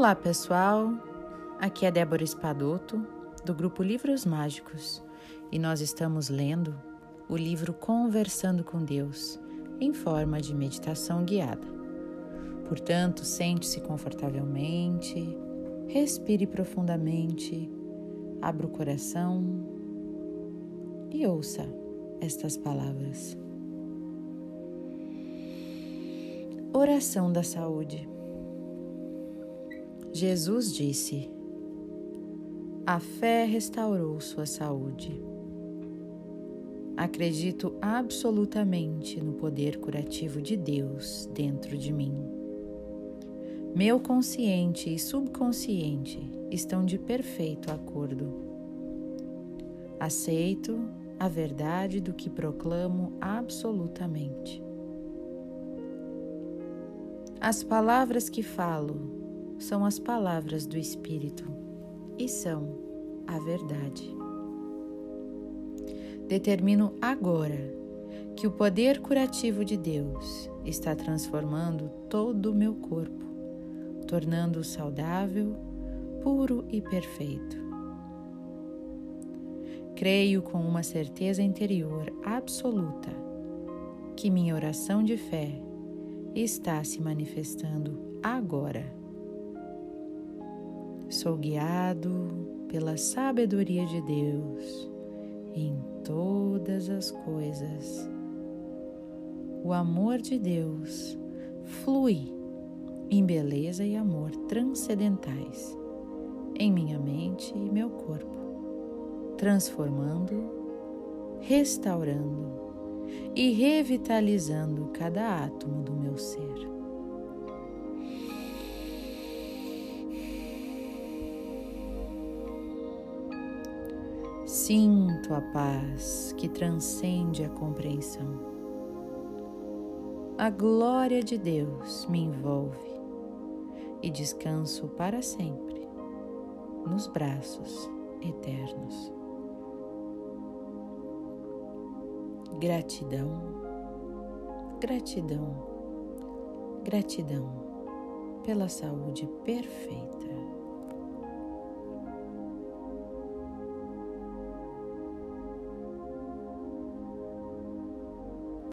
Olá, pessoal. Aqui é Débora Espadoto, do grupo Livros Mágicos, e nós estamos lendo o livro Conversando com Deus, em forma de meditação guiada. Portanto, sente-se confortavelmente, respire profundamente, abra o coração e ouça estas palavras. Oração da saúde. Jesus disse: A fé restaurou sua saúde. Acredito absolutamente no poder curativo de Deus dentro de mim. Meu consciente e subconsciente estão de perfeito acordo. Aceito a verdade do que proclamo absolutamente. As palavras que falo são as palavras do Espírito e são a verdade. Determino agora que o poder curativo de Deus está transformando todo o meu corpo, tornando-o saudável, puro e perfeito. Creio com uma certeza interior absoluta que minha oração de fé está se manifestando agora Sou guiado pela sabedoria de Deus em todas as coisas. O amor de Deus flui em beleza e amor transcendentais em minha mente e meu corpo, transformando, restaurando e revitalizando cada átomo do meu ser. Sinto a paz que transcende a compreensão. A glória de Deus me envolve e descanso para sempre nos braços eternos. Gratidão, gratidão, gratidão pela saúde perfeita.